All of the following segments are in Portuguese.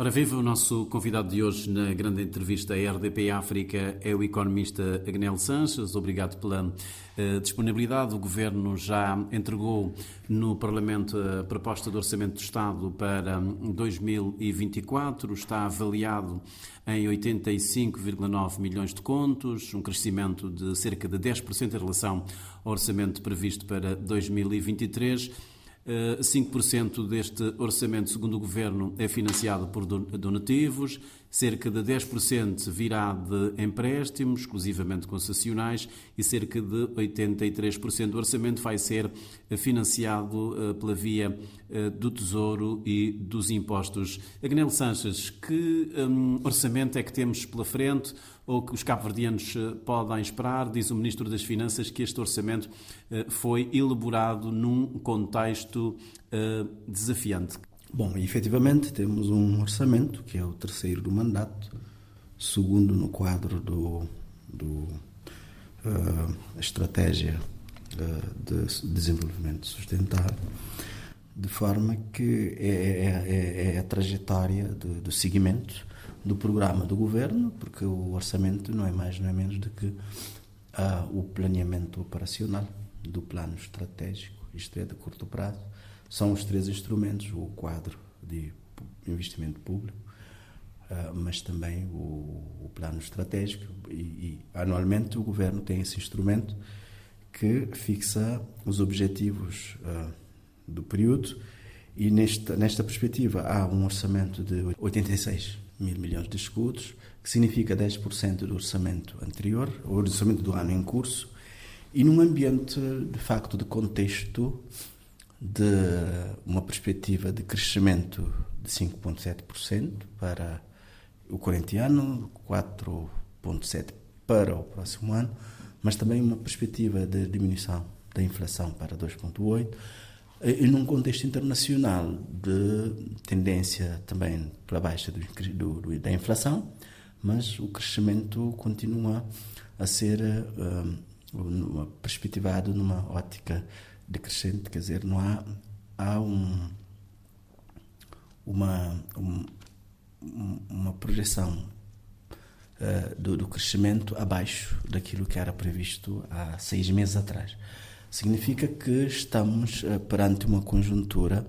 Ora, viva o nosso convidado de hoje na grande entrevista à RDP África é o economista Agnel Sanches. Obrigado pela uh, disponibilidade. O Governo já entregou no Parlamento a proposta do Orçamento do Estado para 2024. Está avaliado em 85,9 milhões de contos, um crescimento de cerca de 10% em relação ao orçamento previsto para 2023. 5% eh, deste orçamento, segundo o Governo, é financiado por donativos, cerca de 10% virá de empréstimos, exclusivamente concessionais, e cerca de 83% do orçamento vai ser financiado eh, pela via eh, do Tesouro e dos impostos. Agnel Sanches, que um, orçamento é que temos pela frente? Ou que os cabo-verdianos eh, podem esperar. Diz o Ministro das Finanças que este orçamento eh, foi elaborado num contexto eh, desafiante. Bom, efetivamente temos um orçamento que é o terceiro do mandato, segundo no quadro do, do uh, estratégia uh, de desenvolvimento sustentável, de forma que é, é, é, é a trajetória do, do seguimento do programa do governo, porque o orçamento não é mais, não é menos do que ah, o planeamento operacional do plano estratégico, isto é, de curto prazo. São os três instrumentos: o quadro de investimento público, ah, mas também o, o plano estratégico. E, e, anualmente o governo tem esse instrumento que fixa os objetivos ah, do período. E nesta, nesta perspectiva há um orçamento de 86 mil milhões de escudos, que significa 10% do orçamento anterior, o orçamento do ano em curso, e num ambiente, de facto, de contexto de uma perspectiva de crescimento de 5,7% para o corrente ano, 4,7% para o próximo ano, mas também uma perspectiva de diminuição da inflação para 2,8%, e num contexto internacional de tendência também para baixo do, do, da inflação, mas o crescimento continua a ser uh, perspectivado numa ótica decrescente, quer dizer, não há, há um, uma, um, uma projeção uh, do, do crescimento abaixo daquilo que era previsto há seis meses atrás significa que estamos eh, perante uma conjuntura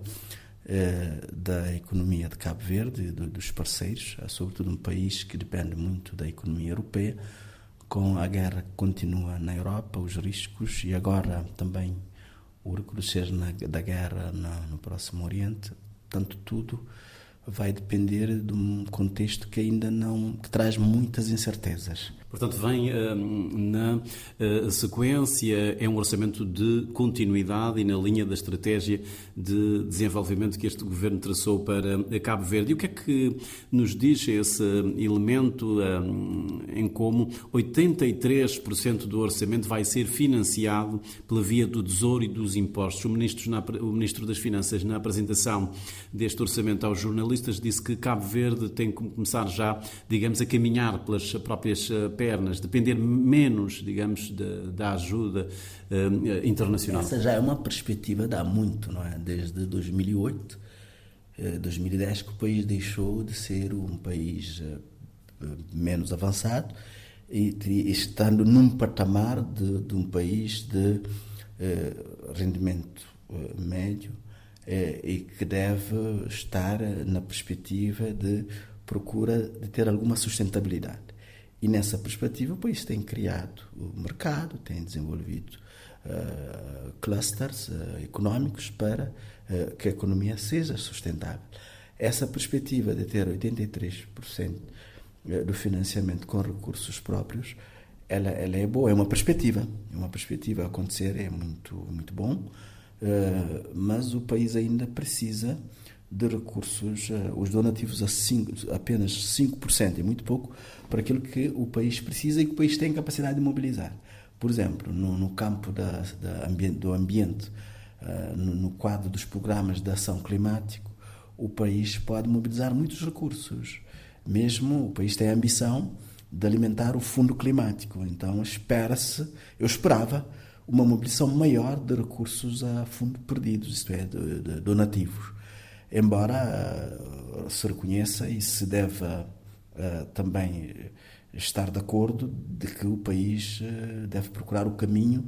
eh, da economia de Cabo Verde, dos parceiros, sobretudo um país que depende muito da economia europeia, com a guerra que continua na Europa, os riscos e agora também o recrudescer da guerra no Próximo Oriente, tanto tudo vai depender de um contexto que ainda não que traz muitas incertezas. Portanto, vem uh, na uh, sequência, é um orçamento de continuidade e na linha da estratégia de desenvolvimento que este governo traçou para Cabo Verde. E o que é que nos diz esse elemento em como 83% do orçamento vai ser financiado pela via do Tesouro e dos impostos? O ministro, o ministro das Finanças, na apresentação deste orçamento aos jornalistas, disse que Cabo Verde tem que começar já, digamos, a caminhar pelas próprias depender menos, digamos, da, da ajuda uh, internacional. Essa já é uma perspectiva de há muito, não é? Desde 2008, 2010, eh, que o país deixou de ser um país uh, menos avançado e, estando num patamar de, de um país de uh, rendimento médio e que deve estar na perspectiva de procura de ter alguma sustentabilidade. E nessa perspectiva, o país tem criado o mercado, tem desenvolvido uh, clusters uh, económicos para uh, que a economia seja sustentável. Essa perspectiva de ter 83% do financiamento com recursos próprios, ela, ela é boa, é uma perspectiva, é uma perspectiva a acontecer, é muito, muito bom, mas o país ainda precisa de recursos, uh, os donativos a cinco, apenas 5%, é muito pouco, para aquilo que o país precisa e que o país tem capacidade de mobilizar. Por exemplo, no, no campo da, da ambiente, do ambiente, uh, no, no, quadro dos programas de ação climático, o país pode mobilizar muitos recursos. Mesmo o país tem a ambição de alimentar o fundo climático. Então, espera-se, eu esperava, uma mobilização maior de recursos a fundo perdidos, isto é, de, de donativos. Embora se reconheça e se deve também estar de acordo de que o país deve procurar o caminho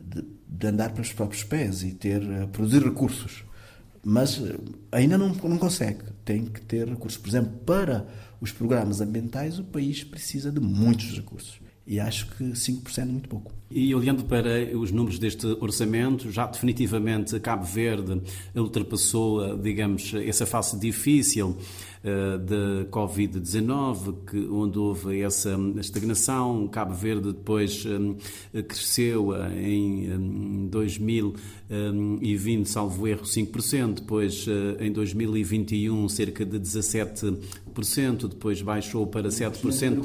de, de andar pelos próprios pés e ter produzir recursos mas ainda não, não consegue. Tem que ter recursos. Por exemplo, para os programas ambientais, o país precisa de muitos recursos. E acho que 5% é muito pouco. E olhando para os números deste orçamento, já definitivamente Cabo Verde ultrapassou, digamos, essa fase difícil da Covid-19, onde houve essa estagnação. Cabo Verde depois um, cresceu em 2020, salvo erro, 5%, depois uh, em 2021 cerca de 17%, depois baixou para 7%.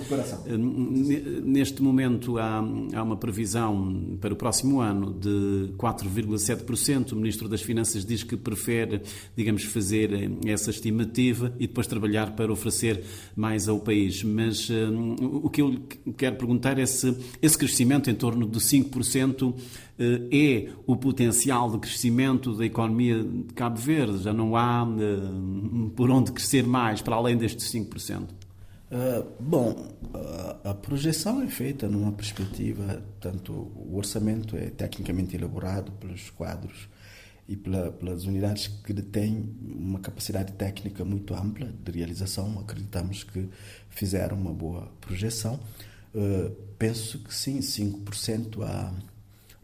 Neste momento há, há uma previsão para o próximo ano de 4,7%. O Ministro das Finanças diz que prefere, digamos, fazer essa estimativa e depois trabalhar para oferecer mais ao país. Mas um, o que eu quero perguntar é se esse crescimento em torno de 5% eh, é o potencial de crescimento da economia de Cabo Verde. Já não há uh, por onde crescer mais para além destes 5%. Uh, bom, a, a projeção é feita numa perspectiva, tanto o orçamento é tecnicamente elaborado pelos quadros e pela, pelas unidades que detêm uma capacidade técnica muito ampla de realização. Acreditamos que fizeram uma boa projeção. Uh, penso que sim, 5% a.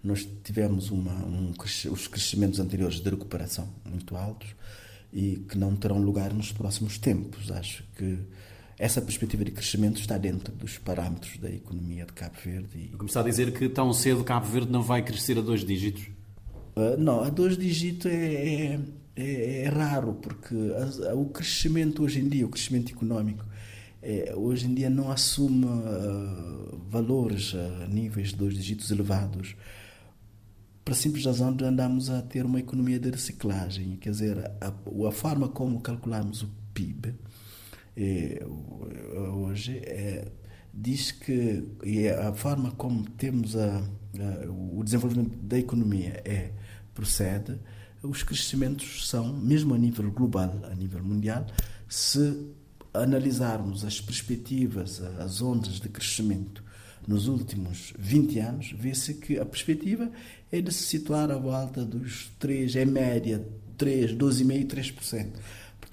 Nós tivemos uma, um, os crescimentos anteriores de recuperação muito altos e que não terão lugar nos próximos tempos. Acho que essa perspectiva de crescimento está dentro dos parâmetros da economia de Cabo Verde. E... Começar a dizer que tão cedo Cabo Verde não vai crescer a dois dígitos? Uh, não, a dois dígitos é, é, é, é raro, porque a, a, o crescimento hoje em dia, o crescimento económico, é, hoje em dia não assume uh, valores a níveis de dois dígitos elevados, para simples razão de andarmos a ter uma economia de reciclagem. Quer dizer, a, a forma como calculamos o PIB é, hoje é, diz que e é a forma como temos a, a, o desenvolvimento da economia é procede, os crescimentos são, mesmo a nível global, a nível mundial, se analisarmos as perspectivas, as ondas de crescimento nos últimos 20 anos, vê-se que a perspectiva é de se situar à volta dos 3, em média, 3, 12,5%, 3%.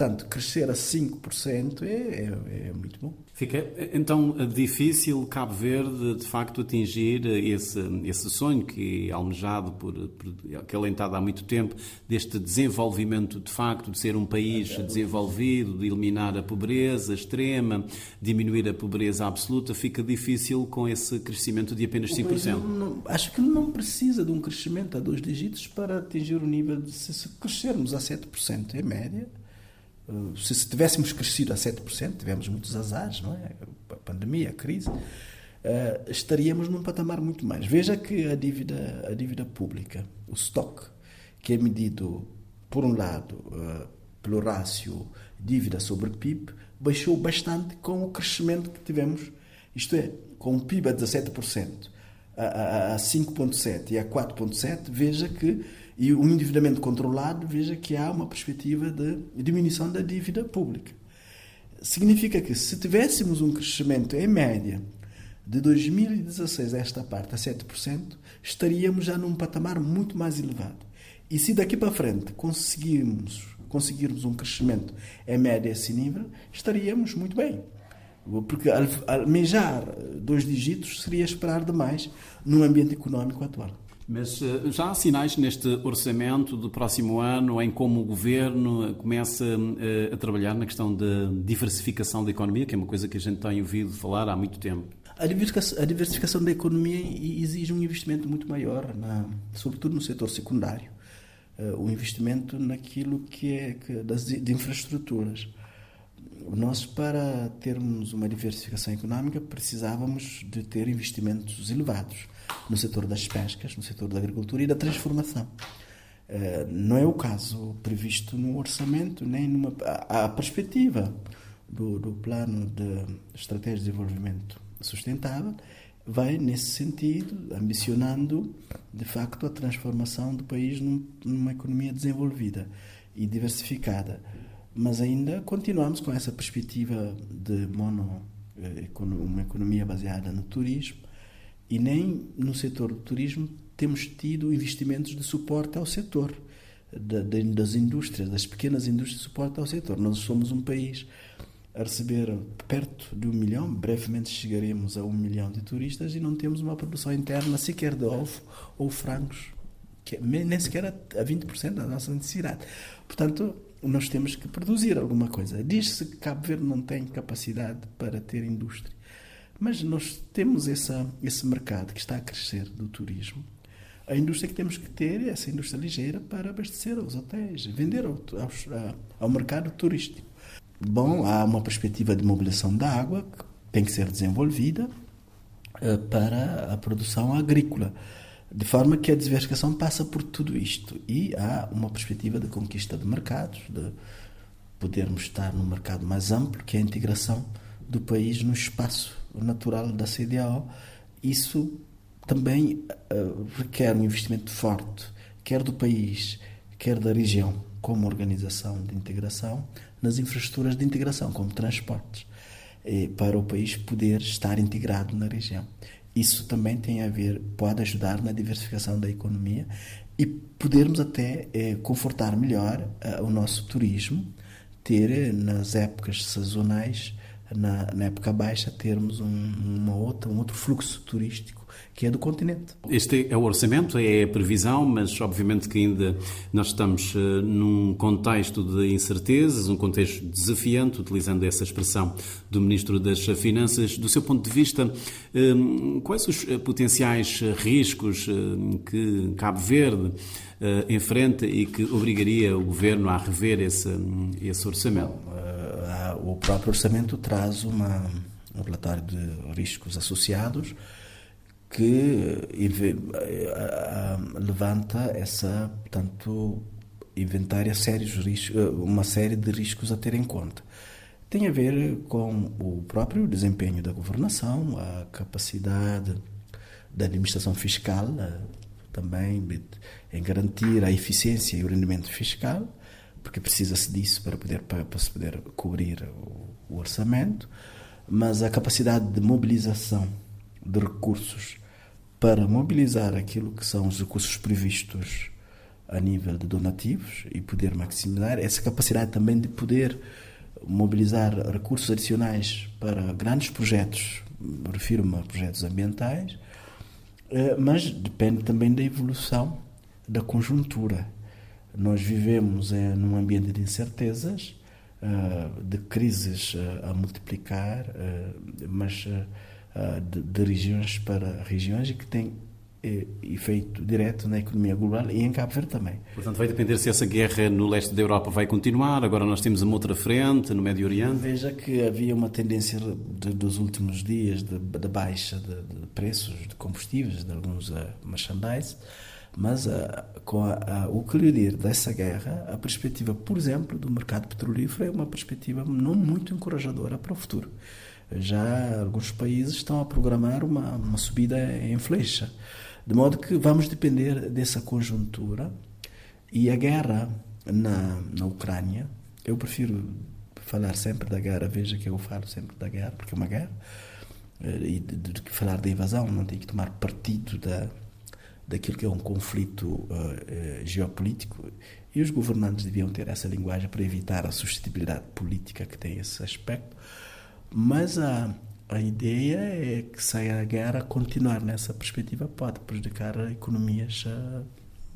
Portanto, crescer a 5% é, é, é muito bom. Fica então difícil Cabo Verde de facto atingir esse, esse sonho que é almejado por, por acalentado há muito tempo deste desenvolvimento de facto de ser um país desenvolvido, de eliminar a pobreza extrema, diminuir a pobreza absoluta, fica difícil com esse crescimento de apenas 5%. Não, não, acho que não precisa de um crescimento a dois dígitos para atingir o nível de se crescermos a 7% em média eh, se tivéssemos crescido a 7%, tivemos muitos azares, não é? A pandemia, a crise, uh, estaríamos num patamar muito mais. Veja que a dívida, a dívida pública, o estoque, que é medido, por um lado, uh, pelo rácio dívida sobre PIB, baixou bastante com o crescimento que tivemos, isto é, com o PIB a 17%, a, a, a 5,7% e a 4,7%, veja que e o endividamento controlado, veja que há uma perspectiva de diminuição da dívida pública. Significa que se tivéssemos um crescimento em média de 2016 a esta parte a 7%, estaríamos já num patamar muito mais elevado. E se daqui para frente conseguirmos, conseguirmos um crescimento em média a esse nível, estaríamos muito bem. Porque almejar dois dígitos seria esperar demais no ambiente económico atual. Mas eh, já há sinais neste orçamento do próximo ano em como o governo começa eh, a trabalhar na questão da diversificação da economia, que é uma coisa que a gente tem ouvido falar há muito tempo. A diversificação, da economia exige um investimento muito maior, na, sobretudo no setor secundário. Uh, o investimento naquilo que é que, das, de infraestruturas. Nós, para termos uma diversificação económica, precisávamos de ter investimentos elevados no setor das pescas, no setor da agricultura e da transformação. Eh, não é o caso previsto no orçamento, nem numa. A, perspectiva do, do plano de estratégia de desenvolvimento sustentável vai nesse sentido, ambicionando de facto a transformação do país num, numa economia desenvolvida e diversificada. mas ainda continuamos com essa perspectiva de mono, uma economia baseada no turismo e nem no setor do turismo temos tido investimentos de suporte ao setor das indústrias, das pequenas indústrias de suporte ao setor. Nós somos um país a receber perto de um milhão, brevemente chegaremos a um milhão de turistas e não temos uma produção interna sequer de ovo ou frangos, que é nem sequer a 20% da nossa necessidade. Portanto, nós temos que produzir alguma coisa. Diz-se que Cabo Verde não tem capacidade para ter indústria, mas nós temos essa, esse mercado que está a crescer do turismo. A indústria que temos que ter é essa indústria ligeira para abastecer os hotéis, vender ao, ao, ao mercado turístico. Bom, há uma perspectiva de mobilização da água que tem que ser desenvolvida uh, para a produção agrícola. De forma que a diversificação passa por tudo isto. E há uma perspectiva de conquista de mercados, de podermos estar num mercado mais amplo, que é a integração do país no espaço natural da CDAO. Isso também uh, requer um investimento forte, quer do país, quer da região, como organização de integração, nas infraestruturas de integração, como transportes, eh, para o país poder estar integrado na região. Isso também tem a ver, pode ajudar na diversificação da economia e podermos até eh, confortar melhor o nosso turismo, ter nas épocas sazonais, na, na época baixa, termos um, uma outra, um outro fluxo turístico que é do continente. Este é o orçamento, é a previsão, mas obviamente que ainda nós estamos uh, num contexto de incertezas, um contexto desafiante, utilizando essa expressão do Ministro das Finanças. Do seu ponto de vista, uh, quais os eh, potenciais riscos que Cabo Verde enfrenta e que obrigaria o Governo a rever esse, esse orçamento? O próprio orçamento traz uma, um relatório de riscos associados que eh, eh, levanta essa, portanto, inventária sérios riscos, eh, uma série de riscos a ter em conta. Tem a ver com o próprio desempenho da governação, a capacidade da administração fiscal, também em garantir a eficiência e o rendimento fiscal, porque precisa-se disso para poder, para, se poder cobrir o, o orçamento, mas a capacidade de mobilização de recursos para mobilizar aquilo que são os recursos previstos a nível de donativos e poder maximizar essa capacidade também de poder mobilizar recursos adicionais para grandes projetos, refiro-me a projetos ambientais, eh, mas depende também da evolução da conjuntura. Nós vivemos eh, num ambiente de incertezas, eh, de crises a multiplicar, mas uh, de, de, regiões para regiões e que tem efeito direto na economia global e em Cabo Verde também. Portanto, vai depender se essa guerra no leste da Europa vai continuar. Agora nós temos uma outra frente no Médio Oriente. Veja que havia uma tendência de, dos últimos dias de, de baixa de, de, preços de combustíveis, de alguns uh, merchandise, mas uh, com a, a, o colidir dessa guerra, a perspectiva, por exemplo, do mercado petrolífero é uma perspectiva não muito encorajadora para o futuro já alguns países estão a programar uma, uma subida em flecha. De modo que vamos depender dessa conjuntura. E a guerra na, na Ucrânia, eu prefiro falar sempre da guerra, veja que eu falo sempre da guerra, porque é uma guerra, eh, e de, de, de falar da invasão, não tem que tomar partido da, daquilo que é um conflito uh, geopolítico. E os governantes deviam ter essa linguagem para evitar a suscetibilidade política que tem esse aspecto. Mas a, a ideia é que se a guerra continuar nessa perspectiva pode prejudicar economias uh,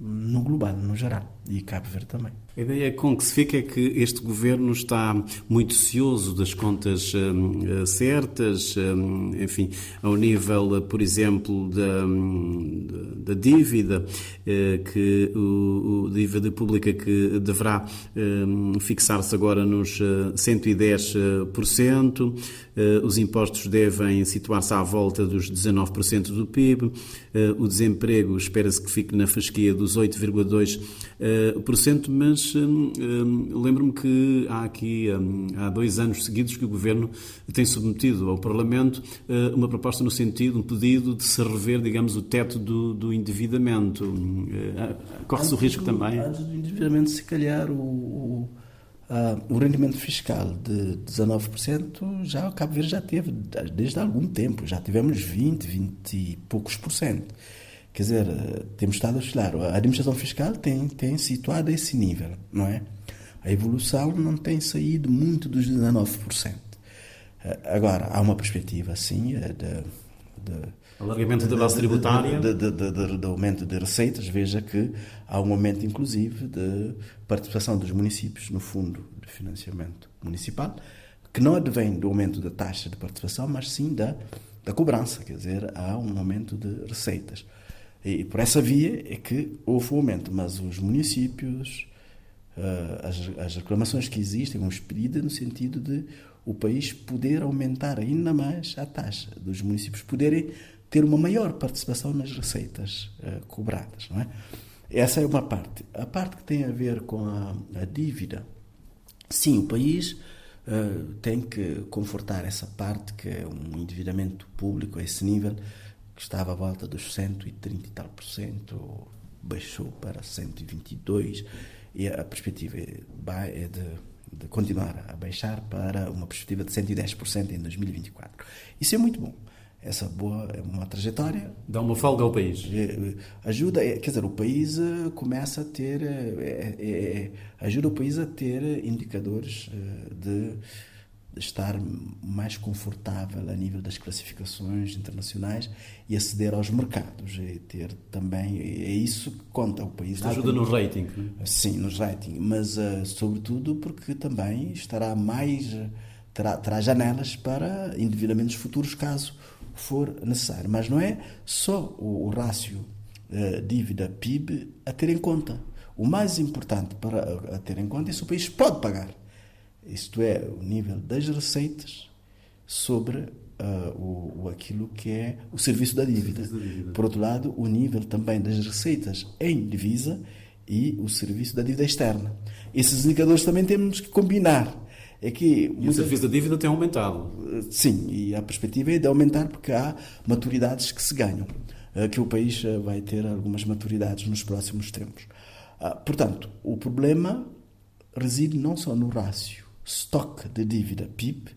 no global, no geral, e Cabo Verde também. A ideia com que se fica é que este governo está muito cioso das contas hum, certas, hum, enfim, ao nível, por exemplo, da, hum, da dívida, eh, que o, o dívida pública que deverá fixar-se agora nos 110%, eh, os impostos devem situar-se à volta dos 19% do PIB, eh, o desemprego espera-se que fique na fasquia dos 8,2%, mas mas hum, hum, lembro-me que há aqui, hum, há dois anos seguidos que o Governo tem submetido ao Parlamento uh, uma proposta no sentido, um pedido de se rever, digamos, o teto do, do endividamento. Uh, Corre-se o risco do, também? Antes do endividamento, se calhar, o, o Uh, o rendimento fiscal de 19% já o Cabo Verde já teve desde há algum tempo, já tivemos 20, 20 e poucos por cento. Quer dizer, uh, temos estado a oscilar. A administração fiscal tem, tem situado a esse nível, não é? A evolução não tem saído muito dos 19%. Uh, agora, há uma perspectiva, sim, de, de Alargamento da base tributária. De, de, de, de, aumento de receitas. Veja que há um aumento, inclusive, de participação dos municípios no fundo de financiamento municipal, que não advém do aumento da taxa de participação, mas sim da, da cobrança. Quer dizer, há um aumento de receitas. E por essa via é que houve um aumento, mas os municípios, eh, as, as reclamações que existem, vão expedidas no sentido de o país poder aumentar ainda mais a taxa, dos municípios poderem ter uma maior participação nas receitas uh, cobradas. Não é? Essa é uma parte. A parte que tem a ver com a, a dívida, sim, o país uh, tem que confortar essa parte, que é um endividamento público a esse nível, que estava à volta dos 130 e tal por baixou para 122, e a perspectiva é de, de continuar a baixar para uma perspectiva de 110% em 2024. Isso é muito bom essa boa é uma trajetória. Dá uma folga ao país. É, é, ajuda, quer dizer, o país eh, começa a ter, é, é, ajuda o país a ter indicadores de, de estar mais confortável a nível das classificações internacionais e aceder aos mercados e ter também é isso que conta o país. Isto ajuda no rating. Sim, no rating, mas sobretudo porque também estará mais terá, terá janelas para endividamentos futuros caso for necessário. Mas não é só o, o rácio uh, dívida-PIB a ter em conta. O mais importante para a ter em conta é se o país pode pagar. Isto é, o nível das receitas sobre uh, o, o, aquilo que é o serviço da dívida. Por outro lado, o nível também das receitas em divisa e o serviço da dívida externa. Esses indicadores também temos que combinar é que e o serviço da dívida tem aumentado. Sim, e a perspectiva é de aumentar porque há maturidades que se ganham, eh, que o país vai ter algumas maturidades nos próximos tempos. Ah, portanto, o problema reside não só no rácio estoque de dívida PIB,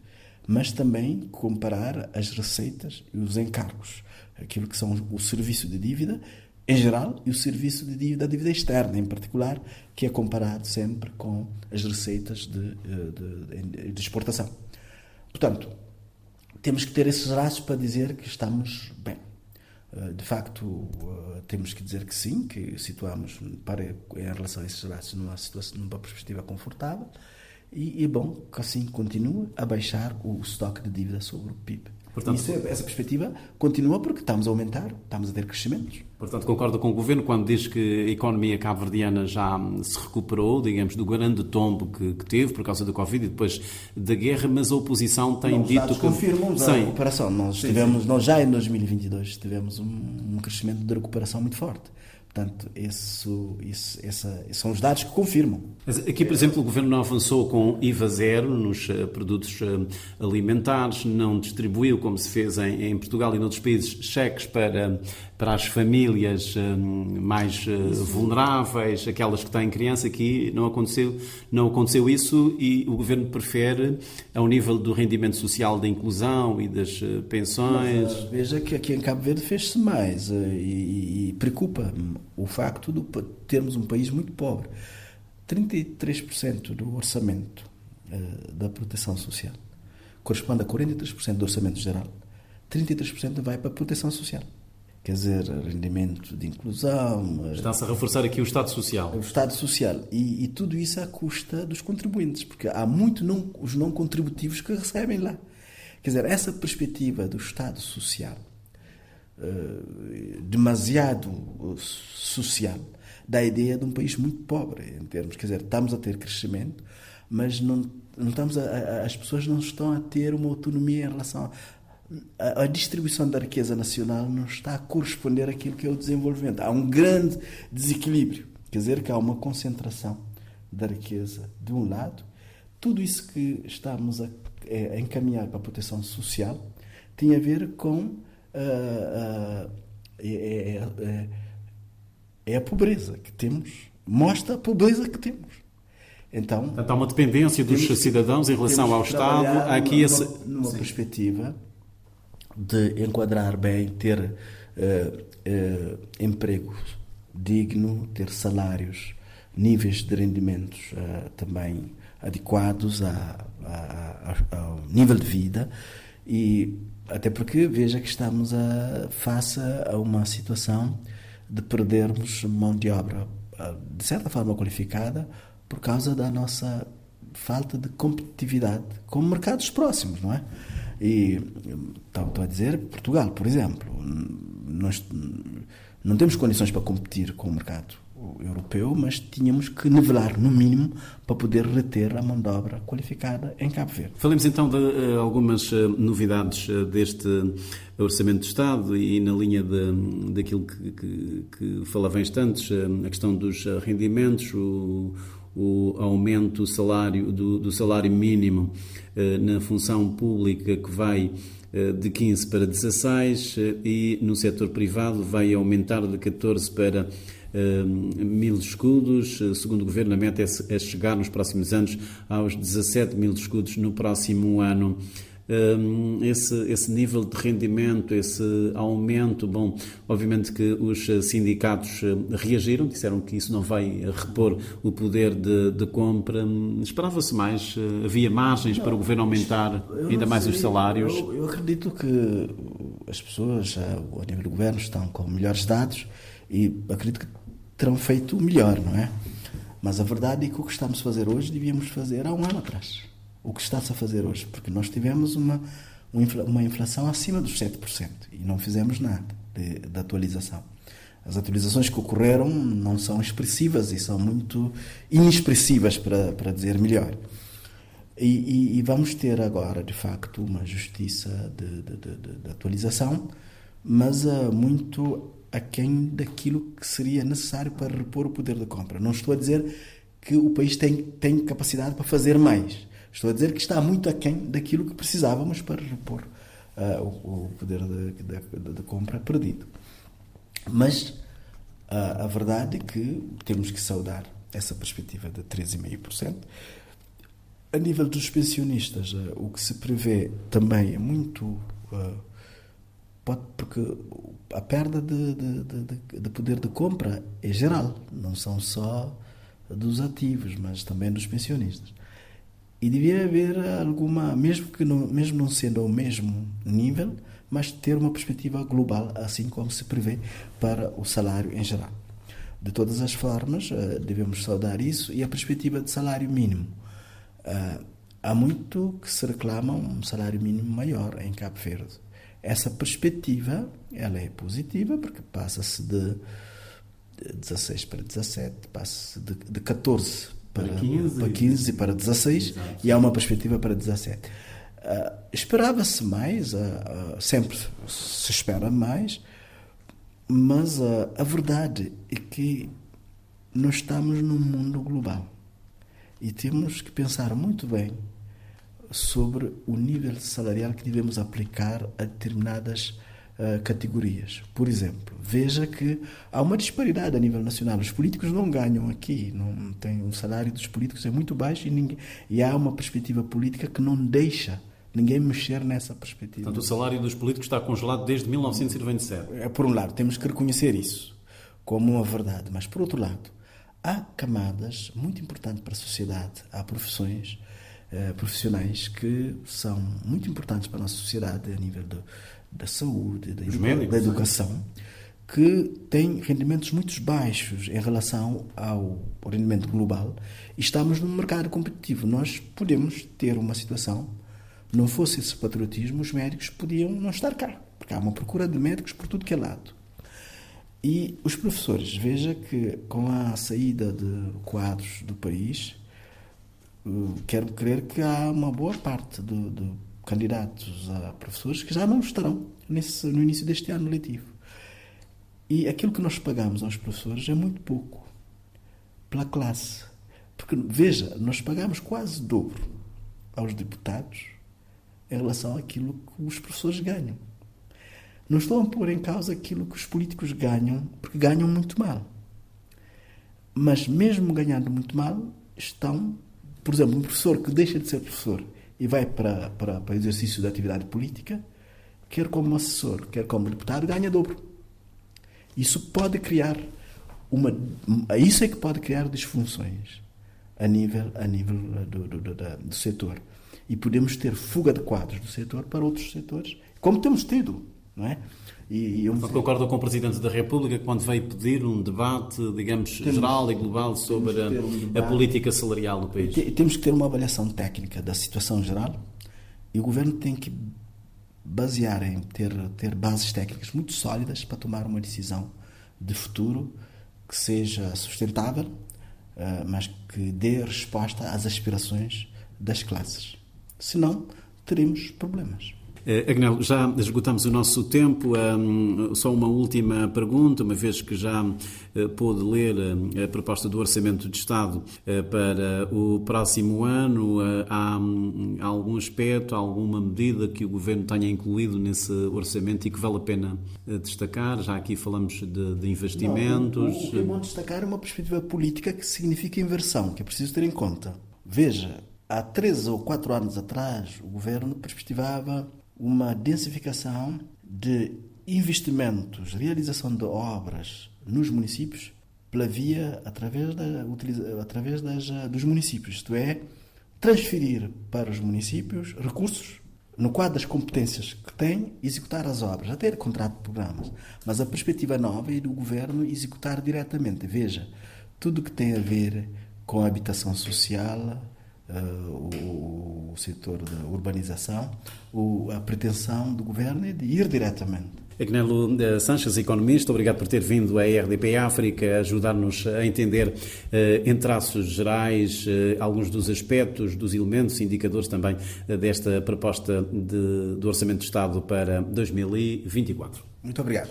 mas também comparar as receitas e os encargos, aquilo que são o serviço de dívida em geral e o serviço de dívida, da dívida externa em particular, que é comparado sempre com as receitas de, eh, de, de exportação. Portanto, temos que ter esses raços para dizer que estamos bem. Eh, de facto, eh, temos que dizer que sim, que situamos para, em relação a esses raços numa, situação, numa perspectiva confortável e, e bom que assim continua a baixar o estoque de dívida sobre o PIB. Portanto, Isso, essa perspectiva continua porque estamos a aumentar, estamos a ter crescimentos. Portanto, concorda com o Governo quando diz que a economia cabo-verdiana já se recuperou, digamos, do grande tombo que, que, teve por causa da Covid e depois da guerra, mas a oposição tem não, dito que... confirmam a recuperação. Nós, tivemos, sim. nós já em 2022 tivemos um, um crescimento de recuperação muito forte. Portanto, isso, isso, essa, são os dados que confirmam. Aqui, por exemplo, o Governo não avançou com IVA zero nos eh, produtos eh, alimentares, não distribuiu, como se fez em, em Portugal e noutros países, cheques para, para as famílias eh, mais vulneráveis, aquelas que têm criança. Aqui não aconteceu, não aconteceu isso e o Governo prefere, ao nível do rendimento social da inclusão e das pensões. Mas, veja que aqui em Cabo Verde fez-se mais e, e, e preocupa-me o facto de termos um país muito pobre. 33% do orçamento uh, da proteção social corresponde a 43% do orçamento geral. 33% vai para a proteção social. Quer dizer, rendimento de inclusão. Eh, Está-se a reforçar aqui o Estado Social. O Estado Social. E, e, tudo isso à custa dos contribuintes, porque há muito não, os não contributivos que recebem lá. Quer dizer, essa perspectiva do Estado Social eh, demasiado social da ideia de um país muito pobre em termos, quer dizer, estamos a ter crescimento, mas não, não estamos a, a, as pessoas não estão a ter uma autonomia em relação a, a, distribuição da riqueza nacional não está a corresponder àquilo que é o desenvolvimento. Há um grande desequilíbrio, quer dizer que há uma concentração da riqueza de um lado. Tudo isso que estamos a, é, encaminhar para a proteção social tem a ver com uh, é, é, é, a pobreza que temos, mostra a pobreza que temos. Então, Portanto, há uma dependência dos cidadãos em relação ao Estado. Há aqui numa, esse... numa perspectiva de enquadrar bem, ter uh, emprego digno, ter salários, níveis de rendimentos também adequados a, a, a, ao nível de vida e até porque veja que estamos a, face a uma situação de perdermos mão de obra de certa forma qualificada por causa da nossa falta de competitividade com mercados próximos, não é? E estou a dizer, Portugal, por exemplo, nós não temos condições para competir com o mercado europeu, mas tínhamos que nivelar, no mínimo, para poder reter a mão de obra qualificada em Cabo Verde. Falemos então de uh, algumas uh, novidades uh, deste Orçamento de Estado e na linha de, daquilo que, que, que falava instantes, a questão dos rendimentos, o, o aumento do salário, do, do salário mínimo eh, na função pública que vai eh, de 15 para 16 eh, e no setor privado vai aumentar de 14 para mil escudos. Segundo o Governo, a meta é, é chegar nos próximos anos aos 17 mil escudos no próximo ano esse, esse nível de rendimento, esse aumento. Bom, obviamente que os sindicatos eh, reagiram, disseram que isso não vai repor o poder de, de compra. Esperava-se mais? Eh, havia margens não, para o governo aumentar ainda mais sei, os salários? Eu, eu, acredito que as pessoas, ao nível do governo, estão com melhores dados e acredito que terão feito melhor, não é? Mas a verdade é que o que estamos a fazer hoje devíamos fazer há um ano atrás o que está-se a fazer hoje, porque nós tivemos uma, uma inflação acima dos 7% e não fizemos nada de, de atualização. As atualizações que ocorreram não são expressivas e são muito inexpressivas, para, para dizer melhor. E, e, e, vamos ter agora, de facto, uma justiça de, de, de, de atualização, mas uh, muito aquém daquilo que seria necessário para repor o poder de compra. Não estou a dizer que o país tem, tem capacidade para fazer mais. Estou a dizer que está muito aquém daquilo que precisávamos para repor uh, o, o, poder de, de, de, compra perdido. Mas uh, a verdade é que temos que saudar essa perspectiva de 3,5%. A nível dos pensionistas, uh, o que se prevê também é muito. Pode, porque a perda de, de, de poder de compra é geral, não são só dos ativos, mas também dos pensionistas. E devia haver alguma, mesmo que não, mesmo não sendo ao mesmo nível, mas ter uma perspectiva global, assim como se prevê para o salário em geral. De todas as formas, eh, devemos saudar isso e a perspectiva de salário mínimo. Eh, há muito que se reclama um salário mínimo maior em Cabo Verde. Essa perspectiva ela é positiva porque passa-se de 16 para 17, passa-se de, de 14 para, para 15, para 15 para 16 Exato. e há uma perspectiva para 17. Uh, Esperava-se mais, uh, uh, sempre se espera mais, mas a verdade é que nós estamos num mundo global e temos que pensar muito bem sobre o nível salarial que devemos aplicar a determinadas uh, categorias. Por exemplo, veja que há uma disparidade a nível nacional. Os políticos não ganham aqui, não tem um salário dos políticos é muito baixo e, ninguém, e há uma perspectiva política que não deixa ninguém mexer nessa perspectiva. Portanto, o salário dos políticos está congelado desde 1997. É, por um lado, temos que reconhecer isso como uma verdade, mas por outro lado, há camadas muito importantes para a sociedade, há profissões eh, profissionais que são muito importantes para a nossa sociedade a nível de, da saúde, da, médicos, da educação, que têm rendimentos muito baixos em relação ao rendimento global e estamos num mercado competitivo. Nós podemos ter uma situação, não fosse esse patriotismo, os médicos podiam não estar cá, porque há uma procura de médicos por tudo que é lado. E os professores, veja que com a saída de quadros do país, quero crer que há uma boa parte do, do candidatos a professores que já não estarão nesse, no início deste ano letivo. E aquilo que nós pagamos aos professores é muito pouco pela classe. Porque, veja, nós pagamos quase dobro aos deputados em relação àquilo que os professores ganham. Não estão a pôr em causa aquilo que os políticos ganham, porque ganham muito mal. Mas, mesmo ganhando muito mal, estão, por exemplo, um professor que deixa de ser professor e vai para, para, para exercício da atividade política, quer como assessor, quer como deputado, ganha dobro. Isso pode criar uma. Isso é que pode criar disfunções a nível, a nível do, do, do, do setor. E podemos ter fuga de quadros do setor para outros setores, como temos tido, não é? E, eu... Concordo com o Presidente da República quando veio pedir um debate, digamos, temos, geral e global sobre a, um a, política salarial do país. Temos que ter uma avaliação técnica da situação geral e o Governo tem que basear em ter, ter bases técnicas muito sólidas para tomar uma decisão de futuro que seja sustentável, eh, mas que dê resposta às aspirações das classes. Senão, teremos problemas. Uh, Agnel, já esgotamos o nosso tempo. Só uma última pergunta, uma vez que já uh, pôde ler uh, a proposta do Orçamento de Estado para o próximo ano. há um, algum aspecto, alguma medida que o Governo tenha incluído nesse orçamento e que vale a pena destacar? Já aqui falamos de, de investimentos. Não, o, o que é bom destacar é uma perspectiva política que significa inversão, que é preciso ter em conta. Veja, há três ou quatro anos atrás, o Governo perspectivava uma densificação de investimentos, realização de obras nos municípios pela via através, da, através das, dos municípios, isto é, transferir para os municípios recursos no quadro das competências que têm, executar as obras, até de contrato de programas. Mas a perspectiva nova é do governo executar diretamente. Veja, tudo que tem a ver com a habitação social, o, o, setor da urbanização, o, a pretensão do governo é de ir diretamente. Agnelo eh, Sanches, economista, obrigado por ter vindo à RDP África ajudar-nos a entender, eh, em traços gerais, alguns dos aspectos, dos elementos, indicadores também desta proposta de, do Orçamento de Estado para 2024. Muito obrigado.